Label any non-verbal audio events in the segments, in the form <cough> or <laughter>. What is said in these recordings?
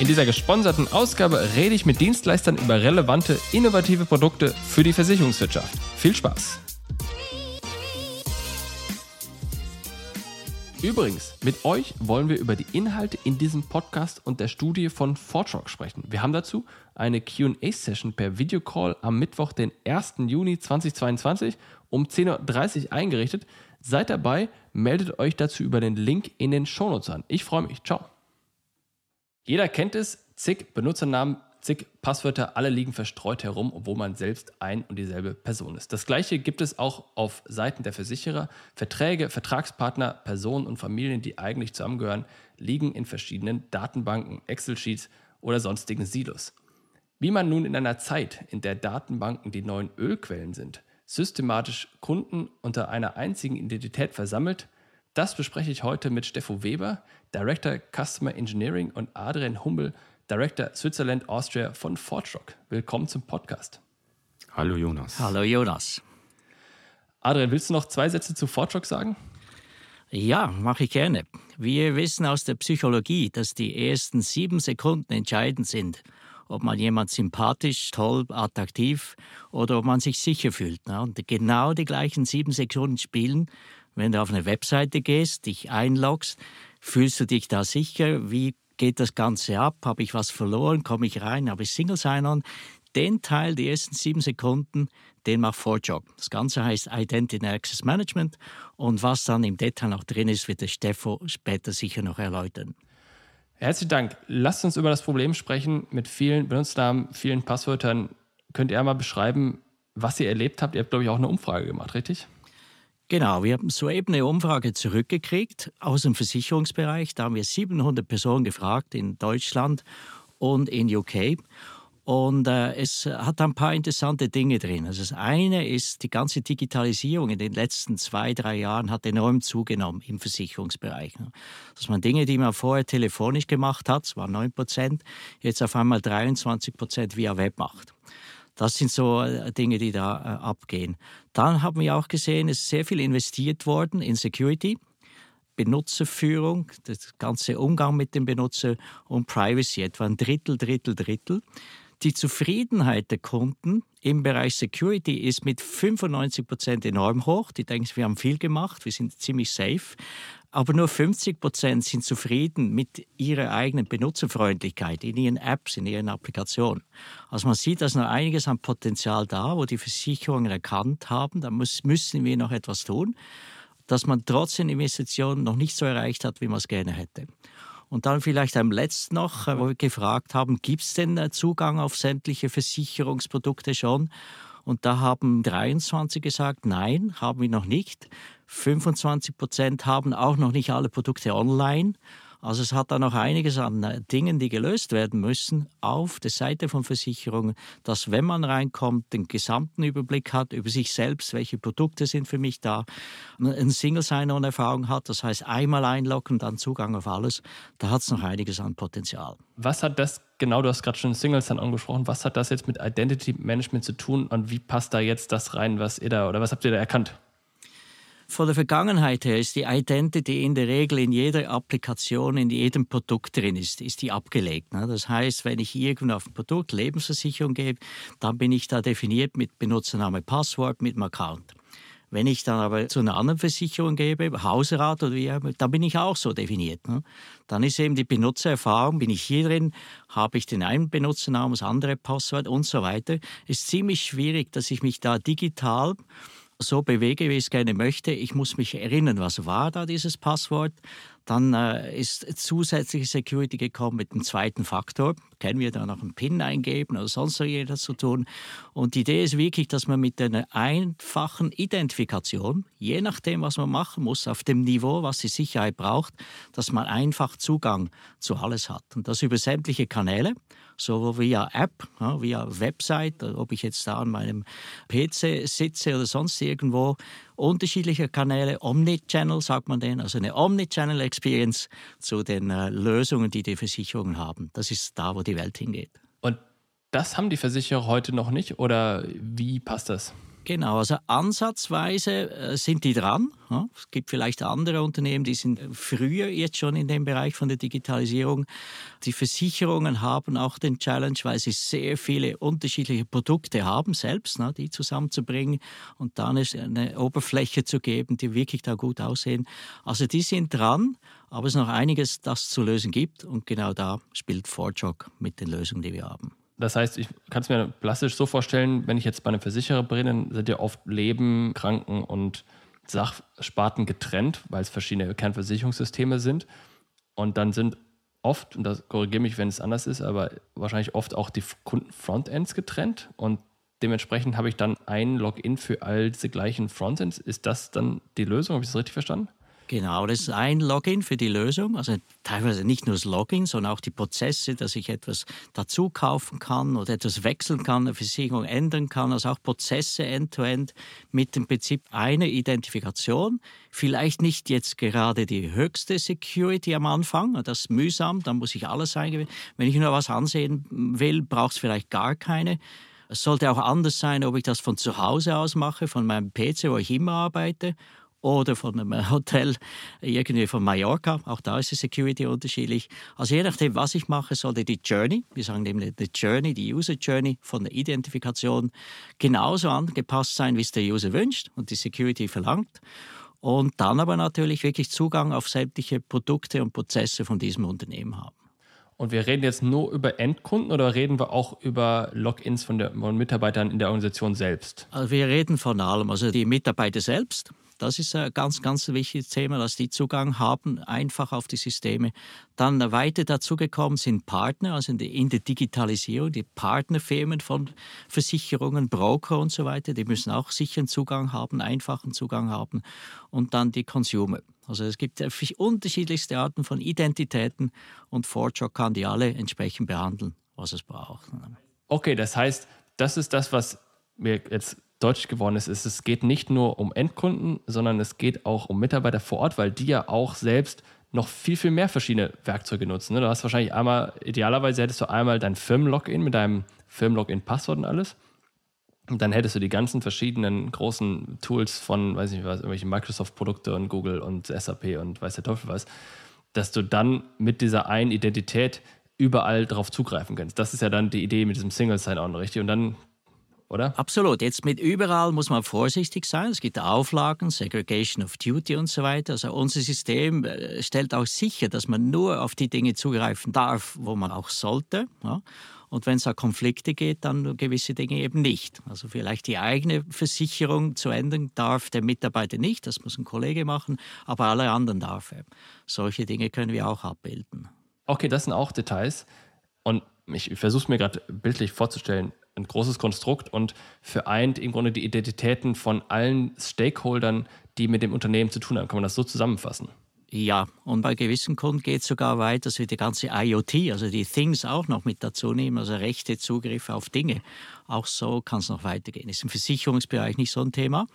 In dieser gesponserten Ausgabe rede ich mit Dienstleistern über relevante, innovative Produkte für die Versicherungswirtschaft. Viel Spaß! Übrigens, mit euch wollen wir über die Inhalte in diesem Podcast und der Studie von Fortrock sprechen. Wir haben dazu eine QA-Session per Videocall am Mittwoch, den 1. Juni 2022 um 10.30 Uhr eingerichtet. Seid dabei, meldet euch dazu über den Link in den Shownotes an. Ich freue mich. Ciao. Jeder kennt es, zig Benutzernamen, zig Passwörter, alle liegen verstreut herum, obwohl man selbst ein und dieselbe Person ist. Das gleiche gibt es auch auf Seiten der Versicherer. Verträge, Vertragspartner, Personen und Familien, die eigentlich zusammengehören, liegen in verschiedenen Datenbanken, Excel-Sheets oder sonstigen Silos. Wie man nun in einer Zeit, in der Datenbanken die neuen Ölquellen sind, systematisch Kunden unter einer einzigen Identität versammelt, das bespreche ich heute mit Steffo Weber, Director Customer Engineering und Adrian Hummel, Director Switzerland Austria von Fortrock. Willkommen zum Podcast. Hallo Jonas. Hallo Jonas. Adrian, willst du noch zwei Sätze zu Fortrock sagen? Ja, mache ich gerne. Wir wissen aus der Psychologie, dass die ersten sieben Sekunden entscheidend sind, ob man jemand sympathisch, toll, attraktiv oder ob man sich sicher fühlt. Und genau die gleichen sieben Sekunden spielen wenn du auf eine Webseite gehst, dich einloggst, fühlst du dich da sicher? Wie geht das Ganze ab? Habe ich was verloren? Komme ich rein? Habe ich Single Sign-On? Den Teil, die ersten sieben Sekunden, den macht ForJob. Das Ganze heißt Identity Access Management und was dann im Detail noch drin ist, wird der Steffo später sicher noch erläutern. Herzlichen Dank. Lasst uns über das Problem sprechen mit vielen Benutzernamen, vielen Passwörtern. Könnt ihr mal beschreiben, was ihr erlebt habt? Ihr habt, glaube ich, auch eine Umfrage gemacht, richtig? Genau, wir haben soeben eine Umfrage zurückgekriegt aus dem Versicherungsbereich. Da haben wir 700 Personen gefragt in Deutschland und in UK. Und äh, es hat ein paar interessante Dinge drin. Also das eine ist, die ganze Digitalisierung in den letzten zwei, drei Jahren hat enorm zugenommen im Versicherungsbereich. Dass man Dinge, die man vorher telefonisch gemacht hat, das waren 9 Prozent, jetzt auf einmal 23 Prozent via Web macht. Das sind so äh, Dinge, die da äh, abgehen. Dann haben wir auch gesehen, es ist sehr viel investiert worden in Security. Benutzerführung, das ganze Umgang mit dem Benutzer und Privacy, etwa ein Drittel, Drittel, Drittel. Die Zufriedenheit der Kunden im Bereich Security ist mit 95 Prozent enorm hoch. Die denken, wir haben viel gemacht, wir sind ziemlich safe aber nur 50 Prozent sind zufrieden mit ihrer eigenen Benutzerfreundlichkeit in ihren Apps, in ihren Applikationen. Also man sieht, dass noch einiges an Potenzial da, wo die Versicherungen erkannt haben, da muss, müssen wir noch etwas tun, dass man trotz den Investitionen noch nicht so erreicht hat, wie man es gerne hätte. Und dann vielleicht am letzten noch, wo wir gefragt haben, gibt es denn äh, Zugang auf sämtliche Versicherungsprodukte schon? Und da haben 23 gesagt, nein, haben wir noch nicht. 25 Prozent haben auch noch nicht alle Produkte online. Also es hat da noch einiges an äh, Dingen, die gelöst werden müssen auf der Seite von Versicherungen, dass wenn man reinkommt, den gesamten Überblick hat über sich selbst, welche Produkte sind für mich da, ein Single Sign-On-Erfahrung hat, das heißt einmal einloggen, dann Zugang auf alles, da hat es noch einiges an Potenzial. Was hat das genau, du hast gerade schon Single Sign-On gesprochen, was hat das jetzt mit Identity Management zu tun und wie passt da jetzt das rein, was ihr da oder was habt ihr da erkannt? Von der Vergangenheit her ist die Identity in der Regel in jeder Applikation, in jedem Produkt drin ist, ist die abgelegt. Ne? Das heißt, wenn ich irgendwo auf ein Produkt Lebensversicherung gebe, dann bin ich da definiert mit Benutzername, Passwort, mit dem Account. Wenn ich dann aber zu einer anderen Versicherung gebe, Hausrat oder wie auch immer, dann bin ich auch so definiert. Ne? Dann ist eben die Benutzererfahrung, bin ich hier drin, habe ich den einen Benutzernamen, das andere Passwort und so weiter. Ist ziemlich schwierig, dass ich mich da digital so bewege, wie ich es gerne möchte. Ich muss mich erinnern, was war da dieses Passwort. Dann äh, ist zusätzliche Security gekommen mit dem zweiten Faktor. Können wir da noch einen PIN eingeben oder sonst so etwas zu tun? Und die Idee ist wirklich, dass man mit einer einfachen Identifikation, je nachdem, was man machen muss, auf dem Niveau, was die Sicherheit braucht, dass man einfach Zugang zu alles hat. Und das über sämtliche Kanäle so via App, ja, via Website, ob ich jetzt da an meinem PC sitze oder sonst irgendwo, unterschiedliche Kanäle, Omnichannel sagt man den, also eine Omnichannel Experience zu den äh, Lösungen, die die Versicherungen haben. Das ist da, wo die Welt hingeht. Und das haben die Versicherer heute noch nicht oder wie passt das? Genau, also ansatzweise äh, sind die dran. Es gibt vielleicht andere Unternehmen, die sind früher jetzt schon in dem Bereich von der Digitalisierung. Die Versicherungen haben auch den Challenge, weil sie sehr viele unterschiedliche Produkte haben selbst, die zusammenzubringen und dann eine Oberfläche zu geben, die wirklich da gut aussehen. Also die sind dran, aber es ist noch einiges, das zu lösen gibt und genau da spielt Forjog mit den Lösungen, die wir haben. Das heißt, ich kann es mir plastisch so vorstellen, wenn ich jetzt bei einem Versicherer bin, dann sind ja oft Leben, Kranken und Sachsparten getrennt, weil es verschiedene Kernversicherungssysteme sind. Und dann sind oft, und das korrigiere mich, wenn es anders ist, aber wahrscheinlich oft auch die Kunden-Frontends getrennt. Und dementsprechend habe ich dann ein Login für all diese gleichen Frontends. Ist das dann die Lösung? Habe ich das richtig verstanden? Genau, das ist ein Login für die Lösung. Also teilweise nicht nur das Login, sondern auch die Prozesse, dass ich etwas dazu kaufen kann oder etwas wechseln kann, eine Versicherung ändern kann. Also auch Prozesse end-to-end -end mit dem Prinzip einer Identifikation. Vielleicht nicht jetzt gerade die höchste Security am Anfang, das ist mühsam, dann muss ich alles eingeben. Wenn ich nur was ansehen will, braucht es vielleicht gar keine. Es sollte auch anders sein, ob ich das von zu Hause aus mache, von meinem PC, wo ich immer arbeite, oder von einem Hotel irgendwie von Mallorca. Auch da ist die Security unterschiedlich. Also je nachdem, was ich mache, sollte die Journey, wir sagen nämlich die Journey, die User Journey von der Identifikation genauso angepasst sein, wie es der User wünscht und die Security verlangt. Und dann aber natürlich wirklich Zugang auf sämtliche Produkte und Prozesse von diesem Unternehmen haben. Und wir reden jetzt nur über Endkunden oder reden wir auch über Logins von, der, von Mitarbeitern in der Organisation selbst? Also wir reden von allem. Also die Mitarbeiter selbst, das ist ein ganz, ganz wichtiges Thema, dass die Zugang haben, einfach auf die Systeme. Dann weiter dazu gekommen sind Partner, also in der Digitalisierung, die Partnerfirmen von Versicherungen, Broker und so weiter, die müssen auch sicheren Zugang haben, einfachen Zugang haben. Und dann die Consumer. Also es gibt unterschiedlichste Arten von Identitäten und Fortschritt kann die alle entsprechend behandeln, was es braucht. Okay, das heißt, das ist das, was mir jetzt deutlich geworden ist, ist, es geht nicht nur um Endkunden, sondern es geht auch um Mitarbeiter vor Ort, weil die ja auch selbst noch viel, viel mehr verschiedene Werkzeuge nutzen. Ne? Du hast wahrscheinlich einmal, idealerweise hättest du einmal dein Firmenlogin mit deinem Firmenlogin-Passwort und alles. Und dann hättest du die ganzen verschiedenen großen Tools von, weiß ich nicht was, irgendwelche Microsoft-Produkte und Google und SAP und weiß der Teufel was, dass du dann mit dieser einen Identität überall darauf zugreifen kannst. Das ist ja dann die Idee mit diesem Single Sign-On, richtig? Und dann oder? Absolut. Jetzt mit überall muss man vorsichtig sein. Es gibt Auflagen, Segregation of Duty und so weiter. Also unser System äh, stellt auch sicher, dass man nur auf die Dinge zugreifen darf, wo man auch sollte. Ja? Und wenn es da Konflikte geht, dann gewisse Dinge eben nicht. Also vielleicht die eigene Versicherung zu ändern darf der Mitarbeiter nicht, das muss ein Kollege machen, aber alle anderen darf er. Solche Dinge können wir auch abbilden. Okay, das sind auch Details. Und ich versuche es mir gerade bildlich vorzustellen ein großes Konstrukt und vereint im Grunde die Identitäten von allen Stakeholdern, die mit dem Unternehmen zu tun haben. Kann man das so zusammenfassen? Ja, und bei gewissen Kunden geht es sogar weit, dass wir die ganze IoT, also die Things auch noch mit dazu nehmen, also rechte Zugriffe auf Dinge. Auch so kann es noch weitergehen. Ist im Versicherungsbereich nicht so ein Thema,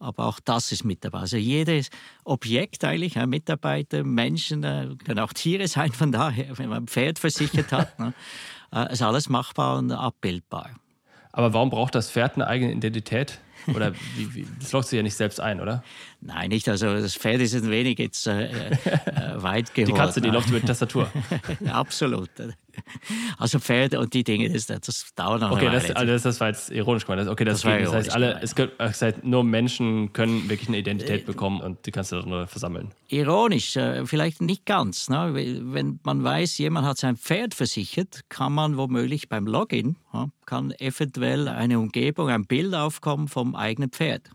aber auch das ist mit dabei. Also jedes Objekt eigentlich, ja, Mitarbeiter, Menschen, äh, können auch Tiere sein von daher, wenn man ein Pferd versichert hat. ne, <laughs> ist alles machbar und abbildbar. Aber warum braucht das Pferd eine eigene Identität? Oder wie, wie, das loggt sich ja nicht selbst ein, oder? Nein, nicht. Also das Pferd ist ein wenig jetzt äh, äh, weit geholt. Die Katze, die läuft über die Tastatur. <laughs> Absolut. <laughs> Also Pferde und die Dinge, das, das dauert noch Okay, das, also das, das war jetzt ironisch gemeint. Okay, das, das, das heißt, alle, es gibt, das heißt, nur Menschen können wirklich eine Identität äh, bekommen und die kannst du dann nur versammeln. Ironisch, äh, vielleicht nicht ganz. Ne? Wenn man weiß, jemand hat sein Pferd versichert, kann man womöglich beim Login, kann eventuell eine Umgebung, ein Bild aufkommen vom eigenen Pferd.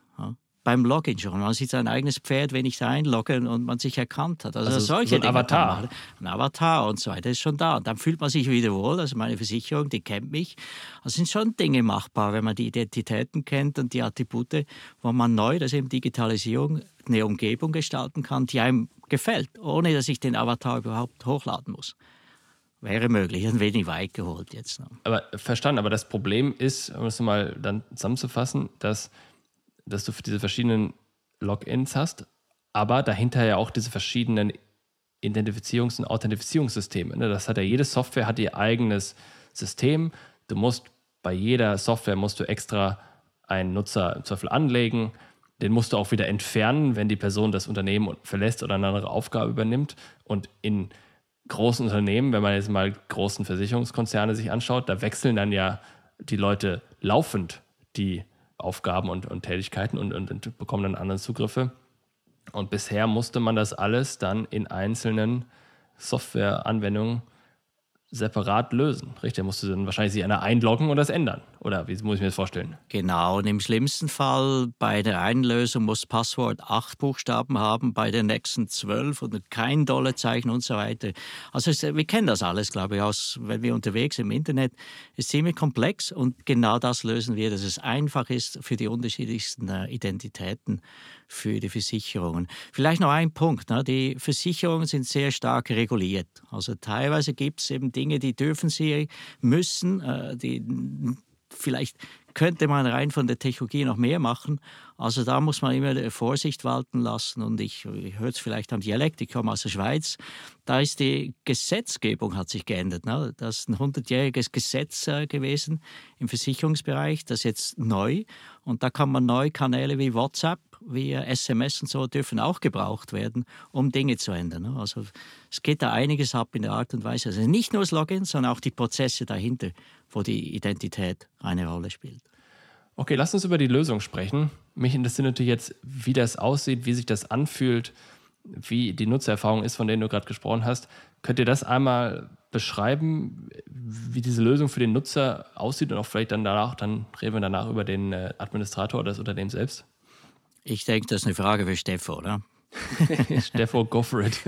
Beim Login schon. Man sieht sein eigenes Pferd, wenn ich da einlogge und man sich erkannt hat. Also, Also solche so ein Dinge Avatar. man- Ein Avatar und so weiter ist schon da. Und dann fühlt man sich wieder wohl. Also meine Versicherung, die kennt mich. Also sind schon Dinge machbar, wenn man die Identitäten kennt und die Attribute, wo man neu, das ist eben Digitalisierung, eine Umgebung gestalten kann, die einem gefällt, ohne dass ich den Avatar überhaupt hochladen muss. Wäre möglich, ein wenig weit geholt jetzt. Aber verstanden, aber das Problem ist, um es mal dann zusammenzufassen, dass, dass du diese verschiedenen Logins hast, aber dahinter ja auch diese verschiedenen Identifizierungs- und Authentifizierungssysteme. Ne? Das hat ja jede Software hat ihr eigenes System. Du musst bei jeder Software musst du extra einen Nutzer im Zweifel anlegen. Den musst du auch wieder entfernen, wenn die Person das Unternehmen verlässt oder eine andere Aufgabe übernimmt. Und in großen Unternehmen, wenn man jetzt mal großen Versicherungskonzerne sich anschaut, da wechseln dann ja die Leute laufend die Aufgaben und, und Tätigkeiten und, und, und bekommen dann andere Zugriffe. Und bisher musste man das alles dann in einzelnen Softwareanwendungen separat lösen. Richtig, da musste dann wahrscheinlich sich einer einloggen und das ändern. Oder wie muss ich mir das vorstellen? Genau, und im schlimmsten Fall bei der einen Lösung muss Passwort acht Buchstaben haben, bei der nächsten zwölf und kein Dollarzeichen und so weiter. Also es, wir kennen das alles, glaube ich, aus, wenn wir unterwegs im Internet. Es ist ziemlich komplex und genau das lösen wir, dass es einfach ist für die unterschiedlichsten äh, Identitäten für die Versicherungen. Vielleicht noch ein Punkt. Ne? Die Versicherungen sind sehr stark reguliert. Also teilweise gibt es eben Dinge, die dürfen sie, müssen, äh, die vielleicht könnte man rein von der Technologie noch mehr machen. Also da muss man immer Vorsicht walten lassen. Und ich, ich höre es vielleicht am Dialekt, ich komme aus der Schweiz. Da ist die Gesetzgebung hat sich geändert. Ne? Das ist ein 100-jähriges Gesetz äh, gewesen im Versicherungsbereich, das ist jetzt neu. Und da kann man neue Kanäle wie WhatsApp, wie SMS und so dürfen auch gebraucht werden, um Dinge zu ändern. ne? Also es geht da einiges ab in der Art und Weise. Also nicht nur das Login, sondern auch die Prozesse dahinter, wo die Identität eine Rolle spielt. Okay, lass uns über die Lösung sprechen. Mich interessiert natürlich jetzt, wie das aussieht, wie sich das anfühlt, wie die Nutzererfahrung ist, von denen du gerade gesprochen hast. Könnt ihr das einmal beschreiben, wie diese Lösung für den Nutzer aussieht und auch vielleicht dann danach, dann reden wir danach über den äh, Administrator des Unternehmens selbst? Ich denke, das ist eine Frage für Steffo, oder? Steffo, go for it.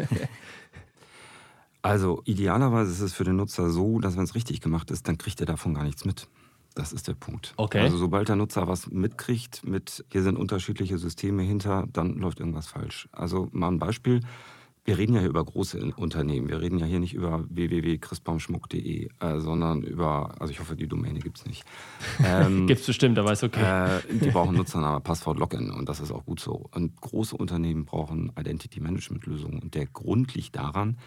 Also idealerweise ist es für den Nutzer so, dass wenn es richtig gemacht ist, dann kriegt er davon gar nichts mit. Das ist der Punkt. Okay. Also sobald der Nutzer was mitkriegt, mit hier sind unterschiedliche Systeme hinter, dann läuft irgendwas falsch. Also mal ein Beispiel. Wir reden ja hier über große Unternehmen. Wir reden ja hier nicht über www.christbaumschmuck.de, äh, sondern über, also ich hoffe, die Domäne gibt es nicht. <laughs> Ähm, Gibt es bestimmt, aber ist okay. äh, die brauchen <laughs> Nutzername, Passwort, Login und das ist auch gut so. Und große Unternehmen brauchen Identity Management Lösungen. Und der Grund liegt daran,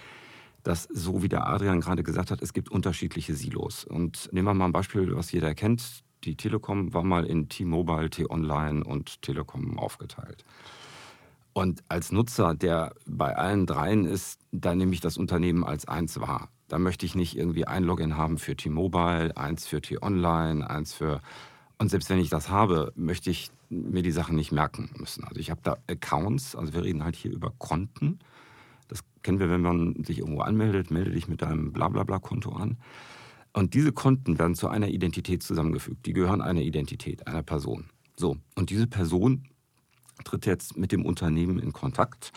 dass, so wie der Adrian gerade gesagt hat, es gibt unterschiedliche Silos. Und nehmen wir mal ein Beispiel, was jeder kennt. Die Telekom war mal in T-Mobile, T-Online und Telekom aufgeteilt. Und als Nutzer, der bei allen dreien ist, da nehme ich das Unternehmen als eins wahr. Da möchte ich nicht irgendwie ein Login haben für T-Mobile, eins für T-Online, eins für... Und selbst wenn ich das habe, möchte ich mir die Sachen nicht merken müssen. Also ich habe da Accounts, also wir reden halt hier über Konten. Das kennen wir, wenn man sich irgendwo anmeldet, melde dich mit deinem Blablabla-Konto an. Und diese Konten werden zu einer Identität zusammengefügt. Die gehören einer Identität, einer Person. So, und diese Person tritt jetzt mit dem Unternehmen in Kontakt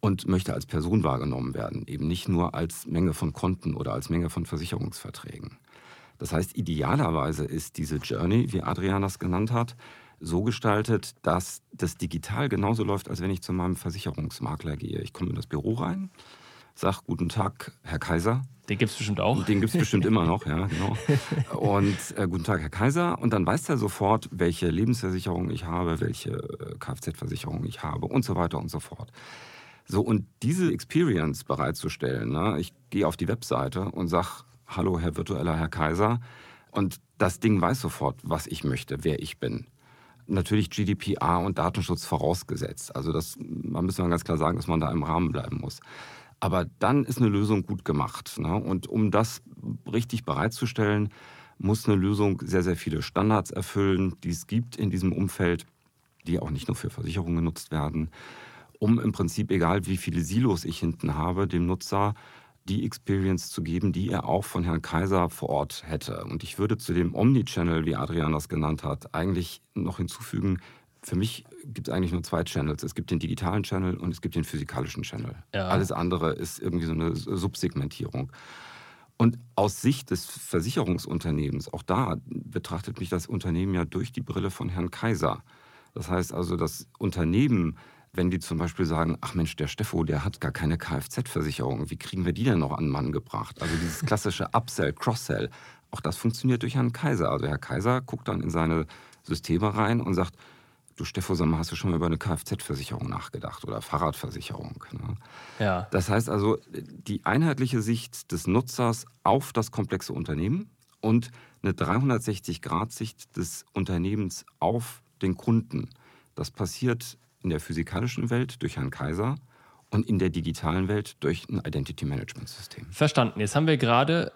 und möchte als Person wahrgenommen werden, eben nicht nur als Menge von Konten oder als Menge von Versicherungsverträgen. Das heißt, idealerweise ist diese Journey, wie Adrian das genannt hat, so gestaltet, dass das digital genauso läuft, als wenn ich zu meinem Versicherungsmakler gehe. Ich komme in das Büro rein, sage Guten Tag, Herr Kaiser. Den gibt es bestimmt auch. Den gibt es bestimmt immer noch, ja, <laughs> genau. Und äh, guten Tag, Herr Kaiser. Und dann weiß er sofort, welche Lebensversicherung ich habe, welche äh, Kfz-Versicherung ich habe und so weiter und so fort. So, und diese Experience bereitzustellen, ne? ich gehe auf die Webseite und sage, hallo, Herr virtueller Herr Kaiser. Und das Ding weiß sofort, was ich möchte, wer ich bin. Natürlich GDPR und Datenschutz vorausgesetzt. Also das, man müssen ganz klar sagen, dass man da im Rahmen bleiben muss. Aber dann ist eine Lösung gut gemacht. Ne? Und um das richtig bereitzustellen, muss eine Lösung sehr, sehr viele Standards erfüllen, die es gibt in diesem Umfeld, die auch nicht nur für Versicherungen genutzt werden, um im Prinzip, egal wie viele Silos ich hinten habe, dem Nutzer die Experience zu geben, die er auch von Herrn Kaiser vor Ort hätte. Und ich würde zu dem Omnichannel, wie Adrian das genannt hat, eigentlich noch hinzufügen, für mich gibt es eigentlich nur zwei Channels. Es gibt den digitalen Channel und es gibt den physikalischen Channel. Ja. Alles andere ist irgendwie so eine Subsegmentierung. Und aus Sicht des Versicherungsunternehmens, auch da betrachtet mich das Unternehmen ja durch die Brille von Herrn Kaiser. Das heißt also, das Unternehmen, wenn die zum Beispiel sagen, ach Mensch, der Steffo, der hat gar keine Kfz-Versicherung, wie kriegen wir die denn noch an Mann gebracht? Also dieses klassische Upsell, Cross-Sell, auch das funktioniert durch Herrn Kaiser. Also Herr Kaiser guckt dann in seine Systeme rein und sagt, du Steffo, sag mal, hast du schon mal über eine Kfz-Versicherung nachgedacht oder Fahrradversicherung? Ne? Ja. Das heißt also, die einheitliche Sicht des Nutzers auf das komplexe Unternehmen und eine 360-Grad-Sicht des Unternehmens auf den Kunden. Das passiert in der physikalischen Welt durch Herrn Kaiser und in der digitalen Welt durch ein Identity Management System. Verstanden. Jetzt haben wir gerade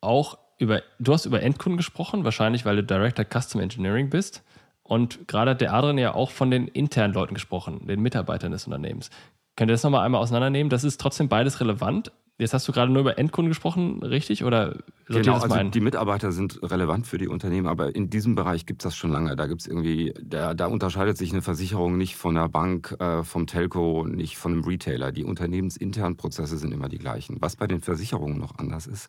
auch über, du hast über Endkunden gesprochen, wahrscheinlich weil du Director Custom Engineering bist. Und gerade hat der Adrian ja auch von den internen Leuten gesprochen, den Mitarbeitern des Unternehmens. Könnt ihr das nochmal einmal auseinandernehmen? Das ist trotzdem beides relevant. Jetzt hast du gerade nur über Endkunden gesprochen, richtig? Oder genau, also die Mitarbeiter sind relevant für die Unternehmen, aber in diesem Bereich gibt es das schon lange. Da gibt irgendwie, da, da, unterscheidet sich eine Versicherung nicht von der Bank, äh, vom Telco, nicht von einem Retailer. Die unternehmensinternen Prozesse sind immer die gleichen. Was bei den Versicherungen noch anders ist,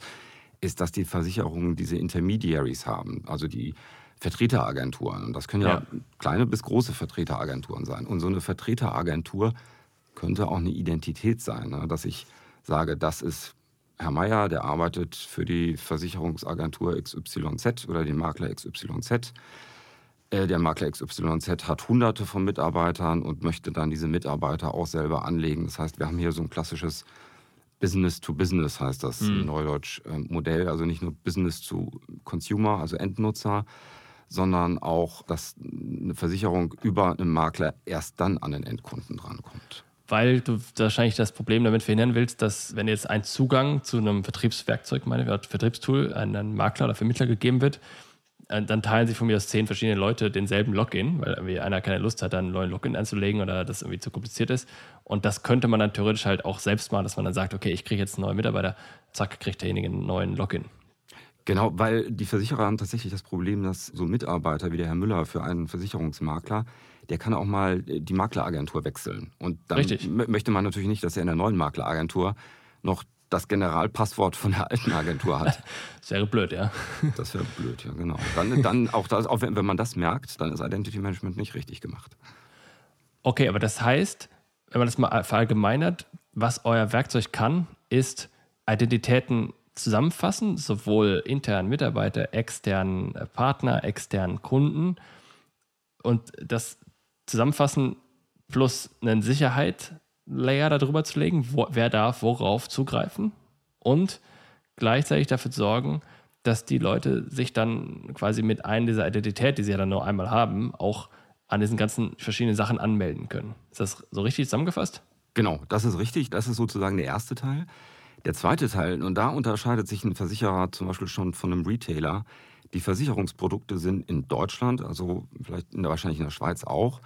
ist, dass die Versicherungen diese Intermediaries haben, also die Vertreteragenturen. Und das können ja, ja, kleine bis große Vertreteragenturen sein. Und so eine Vertreteragentur könnte auch eine Identität sein, ne? dass ich sage, das ist Herr Meier, der arbeitet für die Versicherungsagentur XYZ oder den Makler XYZ. Äh, der Makler XYZ hat hunderte von Mitarbeitern und möchte dann diese Mitarbeiter auch selber anlegen. Das heißt, wir haben hier so ein klassisches Business to Business heißt das mhm. Neudeutsch äh, Modell, also nicht nur Business to Consumer, also Endnutzer, sondern auch, dass eine Versicherung über einen Makler erst dann an den Endkunden drankommt. Weil du wahrscheinlich das Problem damit verhindern willst, dass wenn jetzt ein Zugang zu einem Vertriebswerkzeug, meine Vertriebstool, an einen Makler oder Vermittler gegeben wird, äh, dann teilen sich von mir aus zehn verschiedene Leute denselben Login, weil irgendwie einer keine Lust hat, dann einen neuen Login anzulegen oder das irgendwie zu kompliziert ist. Und das könnte man dann theoretisch halt auch selbst machen, dass man dann sagt, okay, ich kriege jetzt einen neuen Mitarbeiter, zack, kriegt derjenige einen neuen Login. Genau, weil die Versicherer haben tatsächlich das Problem, dass so Mitarbeiter wie der Herr Müller für einen Versicherungsmakler, der kann auch mal die Makleragentur wechseln. Und dann Richtig. möchte man natürlich nicht, dass er in der neuen Makleragentur noch das Generalpasswort von der alten Agentur hat. <laughs> Das wäre blöd, ja. Das wäre blöd, ja, genau. Dann, dann auch, das, auch wenn, wenn man das merkt, dann ist Identity Management nicht richtig gemacht. Okay, aber das heißt, wenn man das mal verallgemeinert, was euer Werkzeug kann, ist Identitäten zusammenfassen, sowohl internen Mitarbeiter, externen Partner, externen Kunden und das zusammenfassen plus einen Sicherheit-Layer darüber zu legen, wo, wer darf worauf zugreifen und gleichzeitig dafür sorgen, dass die Leute sich dann quasi mit einer dieser Identität, die sie ja dann nur einmal haben, auch an diesen ganzen verschiedenen Sachen anmelden können. Ist das so richtig zusammengefasst? Genau, das ist richtig. Das ist sozusagen der erste Teil. Der zweite Teil, und da unterscheidet sich ein Versicherer zum Beispiel schon von einem Retailer, die Versicherungsprodukte sind in Deutschland, also vielleicht in der, wahrscheinlich in der Schweiz auch.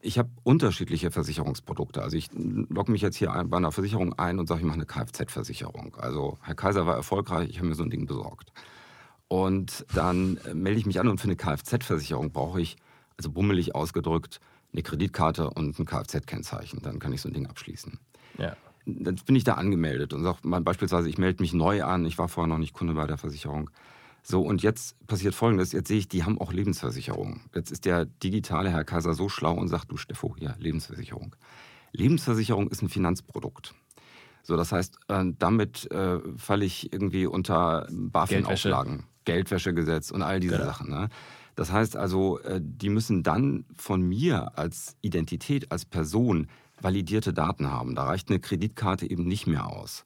Ich habe unterschiedliche Versicherungsprodukte. Also ich logge mich jetzt hier bei einer Versicherung ein und sage, ich mache eine Kfz-Versicherung. Also Herr Kaiser war erfolgreich, ich habe mir so ein Ding besorgt. Und dann äh, melde ich mich an und für eine Kfz-Versicherung brauche ich, also bummelig ausgedrückt, eine Kreditkarte und ein Kfz-Kennzeichen. Dann kann ich so ein Ding abschließen. Ja dann bin ich da angemeldet und sage beispielsweise, ich melde mich neu an, ich war vorher noch nicht Kunde bei der Versicherung. So, und jetzt passiert Folgendes, jetzt sehe ich, die haben auch Lebensversicherung. Jetzt ist der digitale Herr Kaiser so schlau und sagt, du Steffo, ja, Lebensversicherung. Lebensversicherung ist ein Finanzprodukt. So, das heißt, äh, damit äh, falle ich irgendwie unter BaFin-Auflagen, Geldwäschegesetz und all diese ja. Sachen. Ne? Das heißt also, äh, die müssen dann von mir als Identität, als Person validierte Daten haben. Da reicht eine Kreditkarte eben nicht mehr aus.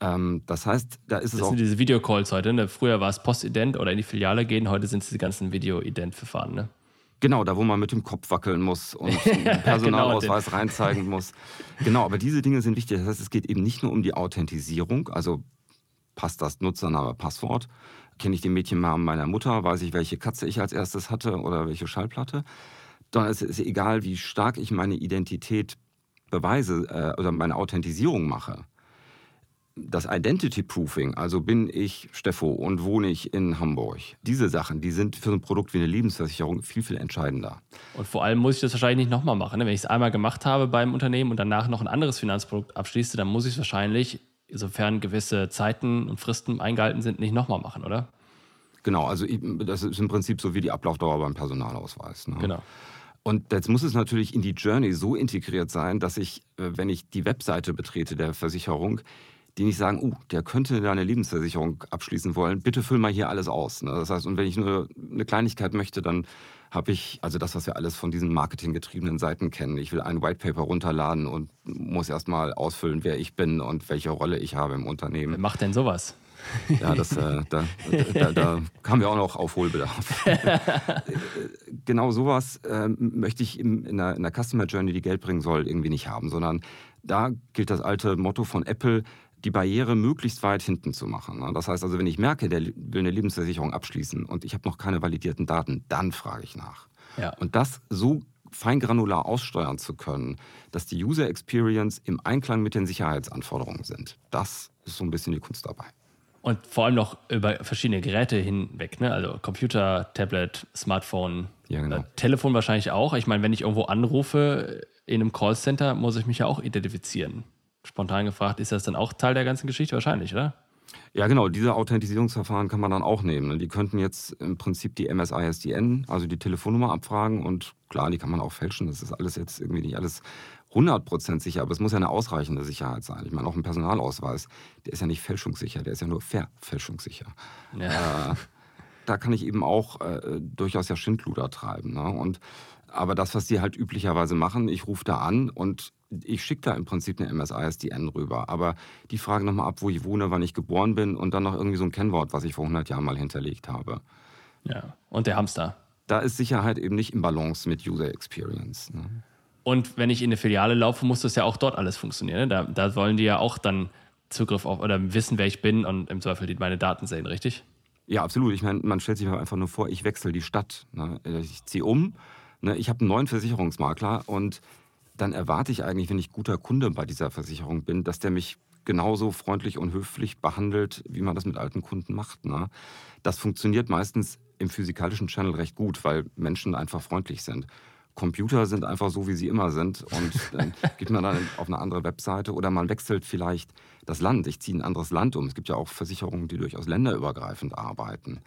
Ähm, das heißt, da ist das es auch. Das sind diese Videocalls heute. Ne? Früher war es Postident oder in die Filiale gehen, heute sind es die ganzen Video-Ident-Verfahren. Ne? Genau, da wo man mit dem Kopf wackeln muss und <laughs> einen Personalausweis genau, reinzeigen muss. Genau, aber diese Dinge sind wichtig. Das heißt, es geht eben nicht nur um die Authentisierung, also passt das Nutzername, Passwort, kenne ich den Mädchennamen meiner Mutter, weiß ich, welche Katze ich als erstes hatte oder welche Schallplatte, es ist egal, wie stark ich meine Identität beweise äh, oder meine Authentisierung mache, das Identity Proofing, also bin ich Steffo und wohne ich in Hamburg, diese Sachen, die sind für so ein Produkt wie eine Lebensversicherung viel, viel entscheidender. Und vor allem muss ich das wahrscheinlich nicht nochmal machen. Ne? Wenn ich es einmal gemacht habe beim Unternehmen und danach noch ein anderes Finanzprodukt abschließe, dann muss ich es wahrscheinlich, sofern gewisse Zeiten und Fristen eingehalten sind, nicht nochmal machen, oder? Genau, also das ist im Prinzip so wie die Ablaufdauer beim Personalausweis. Ne? Genau. Und jetzt muss es natürlich in die Journey so integriert sein, dass ich, äh, wenn ich die Webseite betrete der Versicherung, die nicht sagen, uh, der könnte da eine Lebensversicherung abschließen wollen, bitte füll mal hier alles aus. Ne? Das heißt, und wenn ich nur eine Kleinigkeit möchte, dann habe ich, also das, was wir alles von diesen marketinggetriebenen Seiten kennen. Ich will ein White Paper runterladen und muss erstmal ausfüllen, wer ich bin und welche Rolle ich habe im Unternehmen. Wer macht denn sowas? <laughs> Ja, das, äh, da, da, da, haben wir auch noch Aufholbedarf. <laughs> genau sowas äh, möchte ich in, in, der, in der Customer Journey, die Geld bringen soll, irgendwie nicht haben, sondern da gilt das alte Motto von Apple, die Barriere möglichst weit hinten zu machen. Ne? Das heißt also, wenn ich merke, der will eine Lebensversicherung abschließen und ich habe noch keine validierten Daten, dann frage ich nach. Ja. Und das so feingranular aussteuern zu können, dass die User Experience im Einklang mit den Sicherheitsanforderungen sind, das ist so ein bisschen die Kunst dabei. Und vor allem noch über verschiedene Geräte hinweg, ne? Also Computer, Tablet, Smartphone, ja, genau. äh, Telefon wahrscheinlich auch. Ich meine, wenn ich irgendwo anrufe in einem Callcenter, muss ich mich ja auch identifizieren. Spontan gefragt, ist das dann auch Teil der ganzen Geschichte? Wahrscheinlich, oder? Ja, genau. Diese Authentisierungsverfahren kann man dann auch nehmen. Die könnten jetzt im Prinzip die MSISDN, also die Telefonnummer abfragen und klar, die kann man auch fälschen. Das ist alles jetzt irgendwie nicht alles 100% sicher, aber es muss ja eine ausreichende Sicherheit sein. Ich meine, auch ein Personalausweis, der ist ja nicht fälschungssicher, der ist ja nur verfälschungssicher. Ja. Äh, da kann ich eben auch äh, durchaus ja Schindluder treiben. Ne? Und, aber das, was die halt üblicherweise machen, ich rufe da an und ich schicke da im Prinzip eine MSISDN rüber. Aber die fragen nochmal ab, wo ich wohne, wann ich geboren bin und dann noch irgendwie so ein Kennwort, was ich vor 100 Jahren mal hinterlegt habe. Ja, und der Hamster. Da ist Sicherheit eben nicht im Balance mit User Experience. Ne? Und wenn ich in eine Filiale laufe, muss das ja auch dort alles funktionieren. Ne? Da, da wollen die ja auch dann Zugriff auf oder wissen, wer ich bin und im Zweifel meine Daten sehen, richtig? Ja, absolut. Ich meine, man stellt sich einfach nur vor, ich wechsle die Stadt. Ne? Ich ziehe um, ne? ich habe einen neuen Versicherungsmakler und dann erwarte ich eigentlich, wenn ich guter Kunde bei dieser Versicherung bin, dass der mich genauso freundlich und höflich behandelt, wie man das mit alten Kunden macht. Ne? Das funktioniert meistens im physikalischen Channel recht gut, weil Menschen einfach freundlich sind. Computer sind einfach so, wie sie immer sind. Und dann <laughs> geht man dann auf eine andere Webseite oder man wechselt vielleicht das Land. Ich ziehe ein anderes Land um. Es gibt ja auch Versicherungen, die durchaus länderübergreifend arbeiten.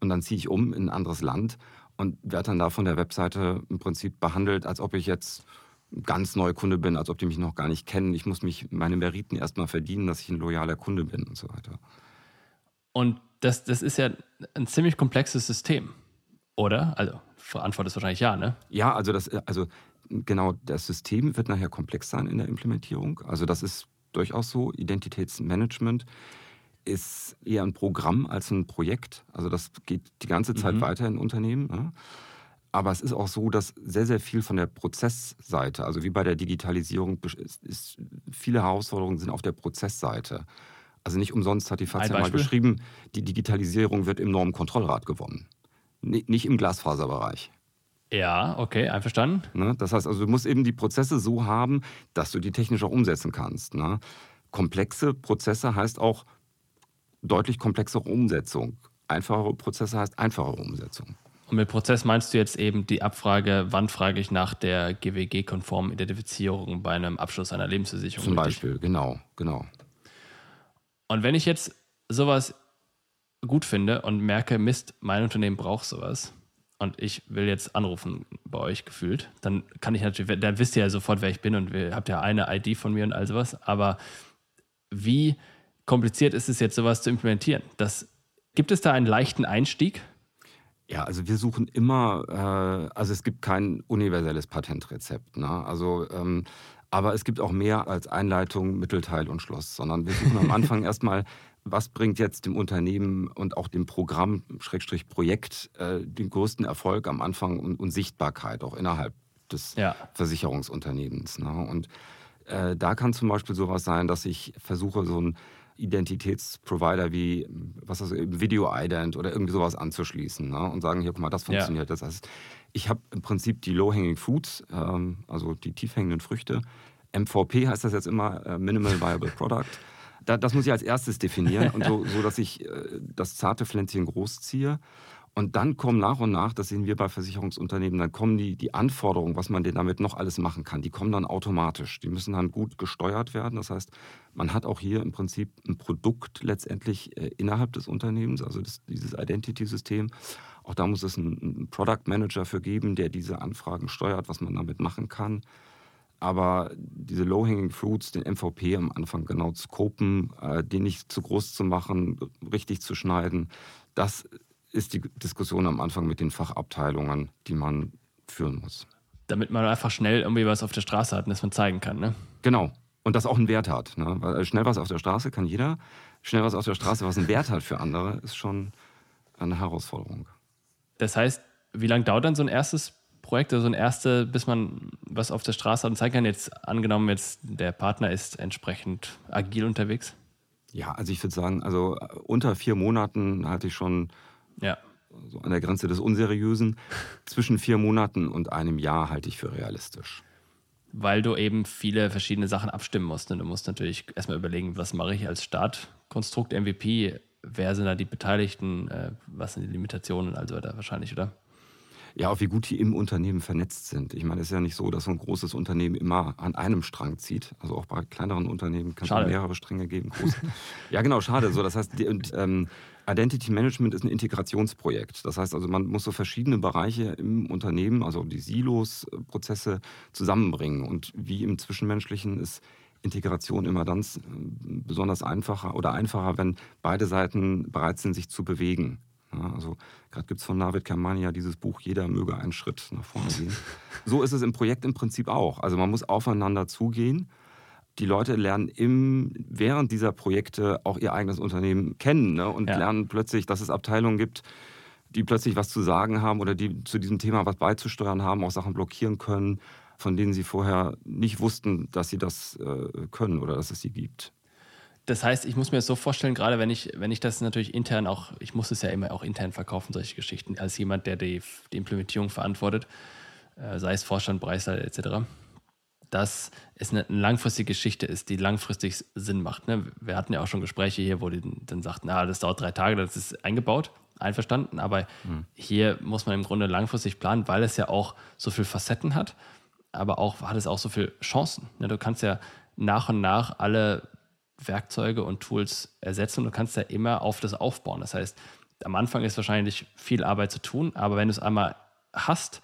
Und dann ziehe ich um in ein anderes Land und werde dann da von der Webseite im Prinzip behandelt, als ob ich jetzt ganz neuer Kunde bin, als ob die mich noch gar nicht kennen. Ich muss mich meine Meriten erstmal verdienen, dass ich ein loyaler Kunde bin und so weiter. Und das, das ist ja ein ziemlich komplexes System, oder? Also Antwort ist wahrscheinlich ja, ne? Ja, also das, also genau, das System wird nachher komplex sein in der Implementierung. Also das ist durchaus so. Identitätsmanagement ist eher ein Programm als ein Projekt. Also das geht die ganze Zeit mhm. weiter in Unternehmen. Ne? Aber es ist auch so, dass sehr, sehr viel von der Prozessseite, also wie bei der Digitalisierung, ist, ist, viele Herausforderungen sind auf der Prozessseite. Also nicht umsonst hat die FAZ ja mal geschrieben, die Digitalisierung wird im Normkontrollrat gewonnen nicht im Glasfaserbereich. Ja, okay, einverstanden. Ne? Das heißt also, du musst eben die Prozesse so haben, dass du die technisch auch umsetzen kannst. Ne? Komplexe Prozesse heißt auch deutlich komplexere Umsetzung. Einfachere Prozesse heißt einfachere Umsetzung. Und mit Prozess meinst du jetzt eben die Abfrage, wann frage ich nach der GWG-konformen Identifizierung bei einem Abschluss einer Lebensversicherung? Zum Beispiel, richtig? genau, genau. Und wenn ich jetzt sowas gut finde und merke, Mist, mein Unternehmen braucht sowas und ich will jetzt anrufen bei euch gefühlt, dann kann ich natürlich, dann wisst ihr ja sofort, wer ich bin und ihr habt ja eine ID von mir und all sowas. Aber wie kompliziert ist es jetzt, sowas zu implementieren? Das, gibt es da einen leichten Einstieg? Ja, also wir suchen immer, äh, also es gibt kein universelles Patentrezept. Ne? Also ähm, aber es gibt auch mehr als Einleitung, Mittelteil und Schluss, sondern wir suchen am <laughs> Anfang erstmal, was bringt jetzt dem Unternehmen und auch dem Programm, Schrägstrich Projekt, äh, den größten Erfolg am Anfang und, und Sichtbarkeit auch innerhalb des ja. Versicherungsunternehmens. Ne? Und äh, da kann zum Beispiel sowas sein, dass ich versuche, so ein Identitätsprovider wie was also Video-Ident oder irgendwie sowas anzuschließen ne? und sagen, hier, guck mal, das funktioniert. Ja. Das heißt, ich habe im Prinzip die Low-Hanging Foods, ähm, also die tiefhängenden Früchte. MVP heißt das jetzt immer, äh, Minimal Viable Product. Da, das muss ich als erstes definieren und so, <laughs> so dass ich äh, das zarte Pflänzchen großziehe. Und dann kommen nach und nach, das sehen wir bei Versicherungsunternehmen, dann kommen die, die Anforderungen, was man denn damit noch alles machen kann, die kommen dann automatisch. Die müssen dann gut gesteuert werden. Das heißt, man hat auch hier im Prinzip ein Produkt letztendlich äh, innerhalb des Unternehmens, also das, dieses Identity-System. Auch da muss es einen, einen Product Manager für geben, der diese Anfragen steuert, was man damit machen kann. Aber diese Low-Hanging Fruits, den MVP am Anfang genau zu kopen, äh, den nicht zu groß zu machen, richtig zu schneiden, das ist die Diskussion am Anfang mit den Fachabteilungen, die man führen muss. Damit man einfach schnell irgendwie was auf der Straße hat und das man zeigen kann, ne? Genau. Und das auch einen Wert hat. Ne? Weil schnell was auf der Straße kann jeder. Schnell was auf der Straße, was einen Wert hat für andere, ist schon eine Herausforderung. Das heißt, wie lange dauert dann so ein erstes Projekt, also so ein erstes, bis man was auf der Straße hat und zeigen kann? Jetzt angenommen, jetzt der Partner ist entsprechend agil unterwegs? Ja, also ich würde sagen, also unter vier Monaten hatte ich schon ja. So an der Grenze des Unseriösen. Zwischen vier Monaten und einem Jahr halte ich für realistisch. Weil du eben viele verschiedene Sachen abstimmen musst. Und du musst natürlich erstmal überlegen, was mache ich als Startkonstrukt MVP? Wer sind da die Beteiligten? Äh, was sind die Limitationen? Also weiter wahrscheinlich, oder? Ja, auch wie gut die im Unternehmen vernetzt sind. Ich meine, es ist ja nicht so, dass so ein großes Unternehmen immer an einem Strang zieht. Also auch bei kleineren Unternehmen kann es mehrere Stränge geben. <laughs> ja, genau, schade. So, das heißt, die, und, ähm, Identity Management ist ein Integrationsprojekt. Das heißt also, man muss so verschiedene Bereiche im Unternehmen, also die Silos-Prozesse zusammenbringen. Und wie im Zwischenmenschlichen ist Integration immer dann äh, besonders einfacher oder einfacher, wenn beide Seiten bereit sind, sich zu bewegen. Ja, also gerade gibt es von Navid Kermani ja dieses Buch Jeder möge einen Schritt nach vorne gehen. <laughs> so ist es im Projekt im Prinzip auch. Also man muss aufeinander zugehen die Leute lernen im, während dieser Projekte auch ihr eigenes Unternehmen kennen ne? und ja. lernen plötzlich, dass es Abteilungen gibt, die plötzlich was zu sagen haben oder die zu diesem Thema was beizusteuern haben, auch Sachen blockieren können, von denen sie vorher nicht wussten, dass sie das äh, können oder dass es sie gibt. Das heißt, ich muss mir das so vorstellen, gerade wenn ich, wenn ich das natürlich intern auch, ich muss es ja immer auch intern verkaufen, solche Geschichten, als jemand, der die, die Implementierung verantwortet, äh, sei es Vorstand, Preisleiter etc dass es eine langfristige Geschichte ist, die langfristig Sinn macht. Ne? Wir hatten ja auch schon Gespräche hier, wo die dann sagten, na, das dauert drei Tage, das ist eingebaut, einverstanden. Aber mhm. hier muss man im Grunde langfristig planen, weil es ja auch so viele Facetten hat, aber auch hat es auch so viele Chancen. Ne? Du kannst ja nach und nach alle Werkzeuge und Tools ersetzen und du kannst ja immer auf das aufbauen. Das heißt, am Anfang ist wahrscheinlich viel Arbeit zu tun, aber wenn du es einmal hast,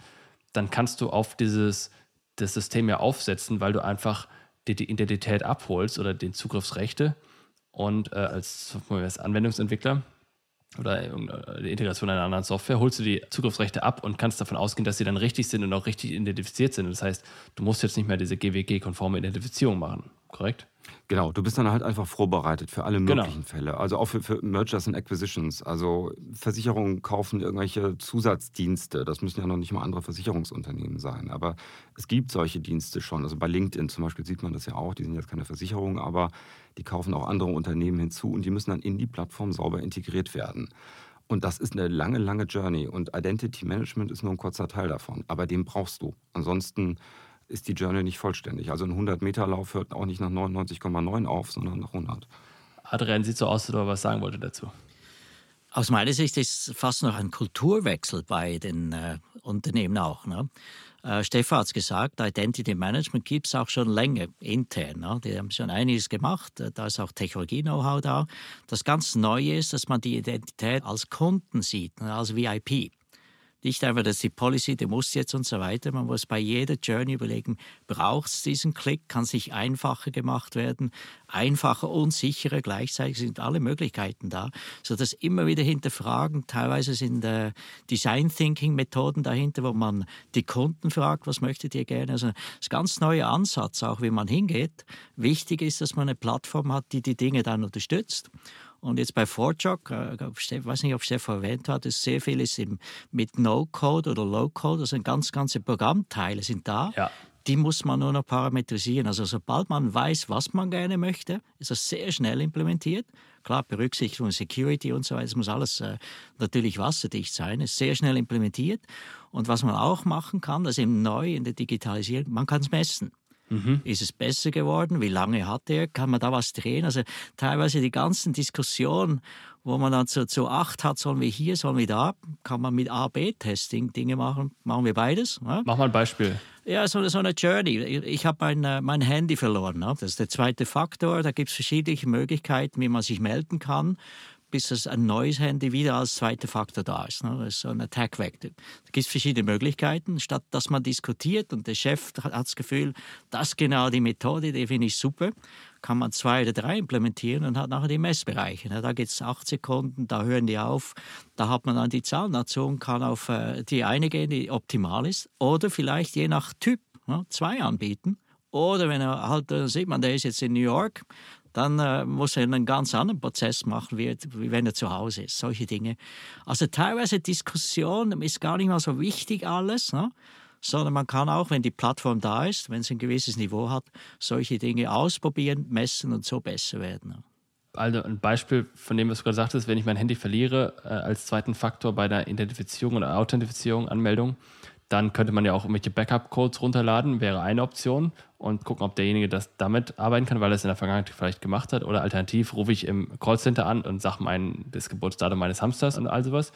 dann kannst du auf dieses das System ja aufsetzen, weil du einfach die, die Identität abholst oder den Zugriffsrechte und äh, als, als Anwendungsentwickler oder die Integration einer anderen Software, holst du die Zugriffsrechte ab und kannst davon ausgehen, dass sie dann richtig sind und auch richtig identifiziert sind. Das heißt, du musst jetzt nicht mehr diese GWG-konforme Identifizierung machen, korrekt? Genau, du bist dann halt einfach vorbereitet für alle genau. möglichen genau. Fälle. Also auch für, für Mergers and Acquisitions. Also Versicherungen kaufen irgendwelche Zusatzdienste. Das müssen ja noch nicht mal andere Versicherungsunternehmen sein. Aber es gibt solche Dienste schon. Also bei LinkedIn zum Beispiel sieht man das ja auch. Die sind jetzt keine Versicherung, aber die kaufen auch andere Unternehmen hinzu und die müssen dann in die Plattform sauber integriert werden. Und das ist eine lange, lange Journey. Und Identity Management ist nur ein kurzer Teil davon. Aber den brauchst du. Ansonsten ist die Journey nicht vollständig. Also ein 100-Meter-Lauf hört auch nicht nach 99,9 auf, sondern nach 100. Adrian sieht so aus, dass er was sagen wollte dazu. Aus meiner Sicht ist es fast noch ein Kulturwechsel bei den äh, Unternehmen auch. Ne? Äh, Stefan hat es gesagt, Identity Management gibt es auch schon länger intern. Ne? Die haben schon einiges gemacht, äh, da ist auch Technologie-Know-how da. Das ganz Neue ist, dass man die Identität als Kunden sieht, ne? als VIP. Nicht einfach, dass die Policy, die muss jetzt und so weiter. Man muss bei jeder Journey überlegen, braucht es diesen Klick? Kann es nicht einfacher gemacht werden? Einfacher und sicherer gleichzeitig sind alle Möglichkeiten da, sodass immer wieder hinterfragen. Teilweise sind äh, Design Thinking Methoden dahinter, wo man die Kunden fragt, was möchtet ihr gerne? Also das ganz neue Ansatz, auch wie man hingeht. Wichtig ist, dass man eine Plattform hat, die die Dinge dann unterstützt. Und jetzt bei Forjog, äh, ich weiß nicht, ob Stefan erwähnt hat, ist sehr vieles mit No-Code oder Low-Code, also ganz ganze Programmteile sind da. Ja. Die muss man nur noch parametrisieren. Also sobald man weiß, was man gerne möchte, ist das sehr schnell implementiert. Klar, Berücksichtigung, Security und so weiter, es muss alles äh, natürlich wasserdicht sein, ist sehr schnell implementiert. Und was man auch machen kann, das ist eben neu in der Digitalisierung, man kann es messen. Mhm. Ist es besser geworden? Wie lange hat er? Kann man da was drehen? Also teilweise die ganzen Diskussionen, wo man dann zu, zu acht hat, sollen wir hier, sollen wir da, kann man mit A-B-Testing Dinge machen. Machen wir beides. Ja? Mach mal ein Beispiel. Ja, so, so eine Journey. Ich habe mein, äh, mein Handy verloren. Ne? Das ist der zweite Faktor. Da gibt es verschiedene Möglichkeiten, wie man sich melden kann bis das ein neues Handy wieder als zweiter Faktor da ist. Ne? Das ist so ein Attack Vector. Da gibt es verschiedene Möglichkeiten. Statt dass man diskutiert und der Chef hat das Gefühl, das ist genau die Methode, die finde ich super, kann man zwei oder drei implementieren und hat nachher die Messbereiche. Ne? Da geht es acht Sekunden, da hören die auf. Da hat man dann die Zahlnation, kann auf äh, die eine gehen, die optimal ist. Oder vielleicht je nach Typ ne? zwei anbieten. Oder wenn er halt, dann sieht man, der ist jetzt in New York, dann äh, muss er einen ganz anderen Prozess machen, wie, wie, wenn er zu Hause ist. Solche Dinge. Also teilweise Diskussion ist gar nicht mal so wichtig alles, ne? sondern man kann auch, wenn die Plattform da ist, wenn es ein gewisses Niveau hat, solche Dinge ausprobieren, messen und so besser werden. Ne? Also ein Beispiel von dem, was du gerade sagtest, wenn ich mein Handy verliere, äh, als zweiten Faktor bei der Identifizierung oder Authentifizierung, Anmeldung, dann könnte man ja auch irgendwelche Backup-Codes runterladen, wäre eine Option und gucken, ob derjenige das damit arbeiten kann, weil er es in der Vergangenheit vielleicht gemacht hat. Oder alternativ rufe ich im Callcenter an und sage mein, das Geburtsdatum meines Hamsters und all sowas.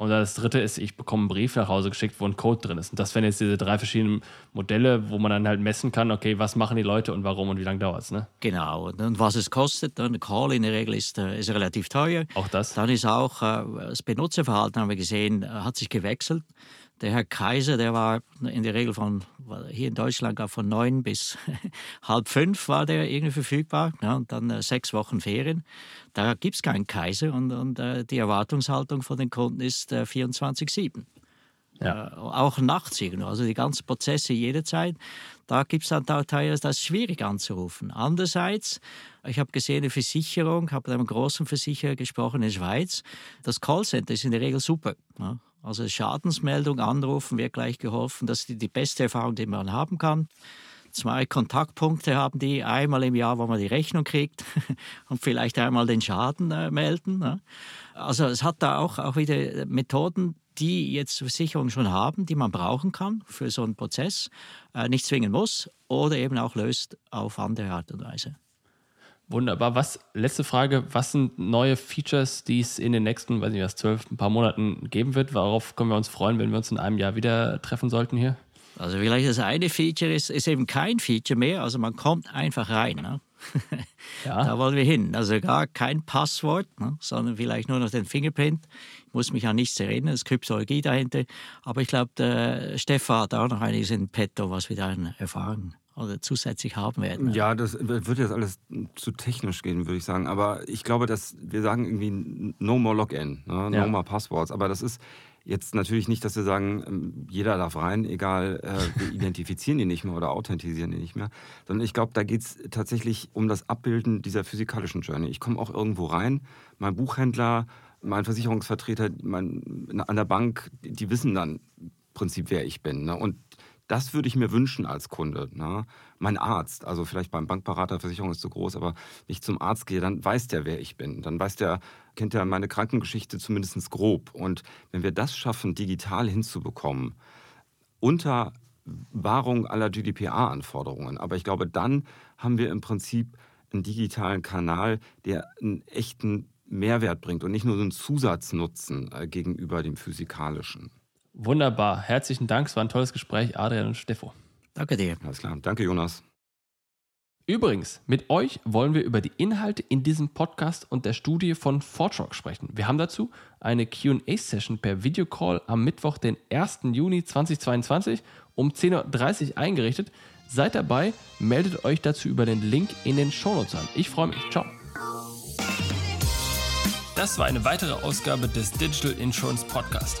Und das dritte ist, ich bekomme einen Brief nach Hause geschickt, wo ein Code drin ist. Und das wären jetzt diese drei verschiedenen Modelle, wo man dann halt messen kann, okay, was machen die Leute und warum und wie lange dauert es. Ne? Genau. Und was es kostet, ein Call in der Regel ist, äh, ist relativ teuer. Auch das. Dann ist auch äh, das Benutzerverhalten, haben wir gesehen, hat sich gewechselt. Der Herr Kaiser, der war in der Regel von, hier in Deutschland gar von neun bis <laughs> halb fünf war der irgendwie verfügbar. Ja, und dann äh, sechs Wochen Ferien. Da gibt es keinen Kaiser und, und äh, die Erwartungshaltung von den Kunden ist äh, 24-7. Ja. Äh, auch nachts irgendwie, also die ganzen Prozesse jederzeit. Da gibt es dann teilweise das schwierig anzurufen. Andererseits, ich habe gesehen, eine Versicherung, habe mit einem großen Versicherer gesprochen in der Schweiz. Das Callcenter ist in der Regel super. Ja. Also Schadensmeldung anrufen wird gleich geholfen. Das ist die beste Erfahrung, die man haben kann. Zwei Kontaktpunkte haben die, einmal im Jahr, wo man die Rechnung kriegt <laughs> und vielleicht einmal den Schaden äh, melden. Ne? Also es hat da auch, auch wieder Methoden, die jetzt Versicherungen schon haben, die man brauchen kann für so einen Prozess, äh, nicht zwingen muss oder eben auch löst auf andere Art und Weise. Wunderbar. Was, letzte Frage, was sind neue Features, die es in den nächsten, weiß ich was, zwölf, ein paar Monaten geben wird? Worauf können wir uns freuen, wenn wir uns in einem Jahr wieder treffen sollten hier? Also vielleicht das eine Feature ist, ist eben kein Feature mehr, also man kommt einfach rein. Ne? <laughs> Ja. da wollen wir hin. Also gar kein Passwort, ne? sondern vielleicht nur noch den Fingerprint. Ich muss mich an nichts erinnern, es ist Kryptologie dahinter. Aber ich glaube, der Stefan hat auch noch einiges in petto, was wir da erfahren oder zusätzlich haben werden. Ja, das wird jetzt alles zu technisch gehen, würde ich sagen. Aber ich glaube, dass wir sagen irgendwie No More Login, ne? No ja. More Passwords. Aber das ist jetzt natürlich nicht, dass wir sagen, ähm, jeder darf rein, egal, äh, wir <laughs> identifizieren die nicht mehr oder authentisieren die nicht mehr. Sondern ich glaube, da geht es tatsächlich um das Abbilden dieser physikalischen Journey. Ich komme auch irgendwo rein, mein Buchhändler, mein Versicherungsvertreter mein, an der Bank, die wissen dann im Prinzip, wer ich bin. Ne? Und das würde ich mir wünschen als Kunde. Ne? Mein Arzt, also vielleicht beim Bankberater, Versicherung ist zu groß, aber wenn ich zum Arzt gehe, dann weiß der, wer ich bin. Dann weiß der, kennt er meine Krankengeschichte zumindest grob. Und wenn wir das schaffen, digital hinzubekommen, unter Wahrung aller GDPR-Anforderungen, aber ich glaube, dann haben wir im Prinzip einen digitalen Kanal, der einen echten Mehrwert bringt und nicht nur einen Zusatznutzen äh, gegenüber dem physikalischen. Wunderbar. Herzlichen Dank. Es war ein tolles Gespräch, Adrian und Steffo. Danke dir. Alles klar. Danke, Jonas. Übrigens, mit euch wollen wir über die Inhalte in diesem Podcast und der Studie von Fortrock sprechen. Wir haben dazu eine QA-Session per Videocall am Mittwoch, den 1. Juni 2022 um 10.30 Uhr eingerichtet. Seid dabei, meldet euch dazu über den Link in den Shownotes an. Ich freue mich. Ciao. Das war eine weitere Ausgabe des Digital Insurance Podcast.